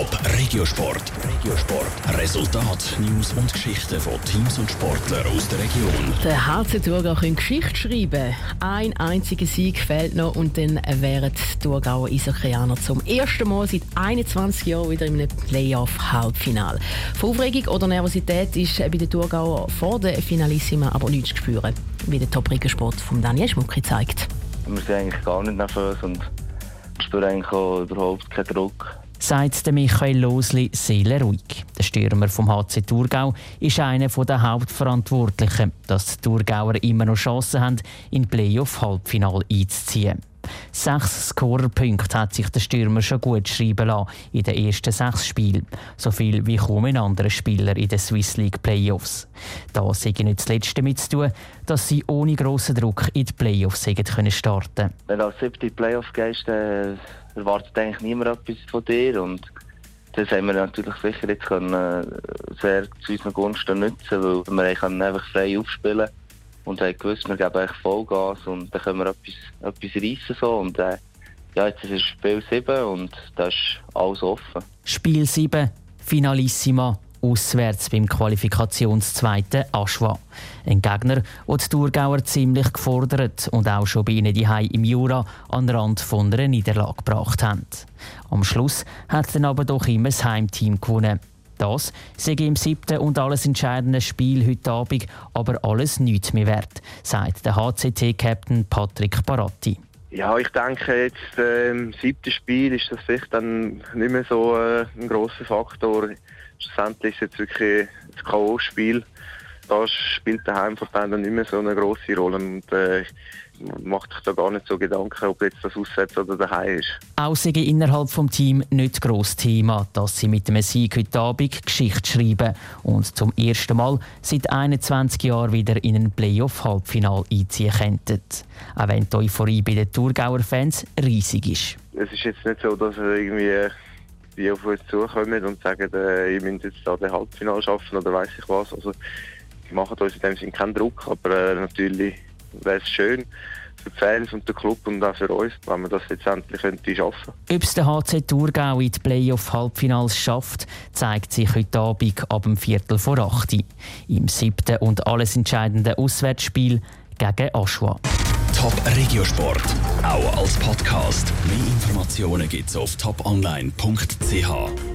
Top Regiosport. Regiosport. Resultat, News und Geschichten von Teams und Sportlern aus der Region. Der HC Thurgau können Geschichte schreiben. Ein einziger Sieg fehlt noch und dann wären die Thurgauer Eishockeyaner zum ersten Mal seit 21 Jahren wieder in einem Playoff-Halbfinal. Von Aufregung oder Nervosität ist bei den Thurgauer vor der Finalissima aber nichts zu spüren, wie der Top Regiosport von Daniel Schmucki zeigt. Wir sind eigentlich gar nicht nervös und spüren eigentlich auch überhaupt keinen Druck sagt Michael Losli seelenruhig. Der Stürmer vom HC Thurgau ist einer der Hauptverantwortlichen, dass die Thurgauer immer noch Chancen haben, in Playoff-Halbfinale einzuziehen. Sechs Scorerpunkte hat sich der Stürmer schon gut schreiben lassen in den ersten sechs Spielen. So viel wie kaum ein anderer Spieler in den Swiss League Playoffs. Da sei nicht das Letzte damit zu tun, dass sie ohne grossen Druck in die Playoffs können starten Wenn du als siebte Playoff gehst, dann erwartet eigentlich niemand etwas von dir. Und das haben wir natürlich sicher jetzt können, äh, sehr zu unseren Gunsten nutzen, weil wir einfach frei aufspielen und haben gewusst, wir geben eigentlich Vollgas und dann können wir etwas, etwas reissen. So. Und, äh, ja, jetzt ist Spiel 7 und da ist alles offen. Spiel 7, Finalissima auswärts beim Qualifikationszweiten Aschwa. Ein Gegner, der die Thurgauer ziemlich gefordert und auch schon bei ihnen die im Jura an den Rand von einer Niederlage gebracht haben. Am Schluss hat dann aber doch immer das Heimteam gewonnen. Das sei im siebten und alles entscheidenden Spiel heute Abend aber alles nichts mehr wert, sagt der HCT-Captain Patrick Baratti. Ja, ich denke, jetzt äh, im siebten Spiel ist das vielleicht dann nicht mehr so äh, ein großer Faktor. Schlussendlich ist es jetzt wirklich ein K.O.-Spiel. Da spielt der Heimverband dann nicht mehr so eine große Rolle. Und, äh, macht sich da gar nicht so Gedanken, ob jetzt das aussetzt oder daheim ist. Auch sei innerhalb des Teams nicht gross Thema, dass sie mit dem Sieg heute Abend Geschichte schreiben und zum ersten Mal seit 21 Jahren wieder in ein Playoff-Halbfinal einziehen könnten. Auch wenn die Euphorie bei den Thurgauer Fans riesig ist. Es ist jetzt nicht so, dass irgendwie die auf uns zukommen und sagen, äh, ihr müsst jetzt da den Halbfinal schaffen oder weiß ich was. Also, machen uns in dem Sinne keinen Druck, aber äh, natürlich wäre es schön für die Fans und den Club und auch für uns, wenn wir das jetzt endlich könnte schaffen Ob es der HC Thurgau in die Playoff-Halbfinals schafft, zeigt sich heute Abend ab dem Viertel vor acht im siebten und alles entscheidenden Auswärtsspiel gegen Aschua. Top Regiosport, auch als Podcast. Mehr Informationen gibt's auf toponline.ch.